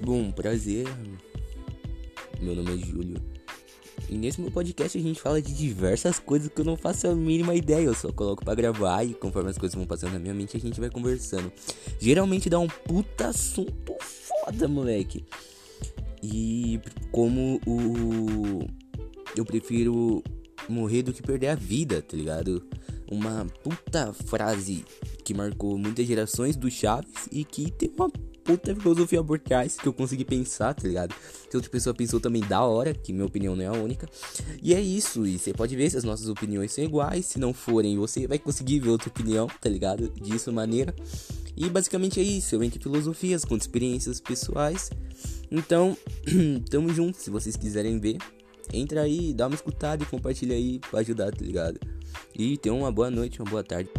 Bom, prazer. Meu nome é Júlio. E nesse meu podcast a gente fala de diversas coisas que eu não faço a mínima ideia. Eu só coloco para gravar e conforme as coisas vão passando na minha mente a gente vai conversando. Geralmente dá um puta assunto foda, moleque. E como o. Eu prefiro morrer do que perder a vida, tá ligado? Uma puta frase que marcou muitas gerações do Chaves e que tem uma puta filosofia por trás que eu consegui pensar, tá ligado? Se outra pessoa pensou também da hora, que minha opinião não é a única. E é isso, e você pode ver se as nossas opiniões são iguais, se não forem, você vai conseguir ver outra opinião, tá ligado? Disso maneira. E basicamente é isso, eu entre filosofias, com experiências pessoais. Então, tamo junto, se vocês quiserem ver, entra aí, dá uma escutada e compartilha aí pra ajudar, tá ligado? E tenha uma boa noite, uma boa tarde.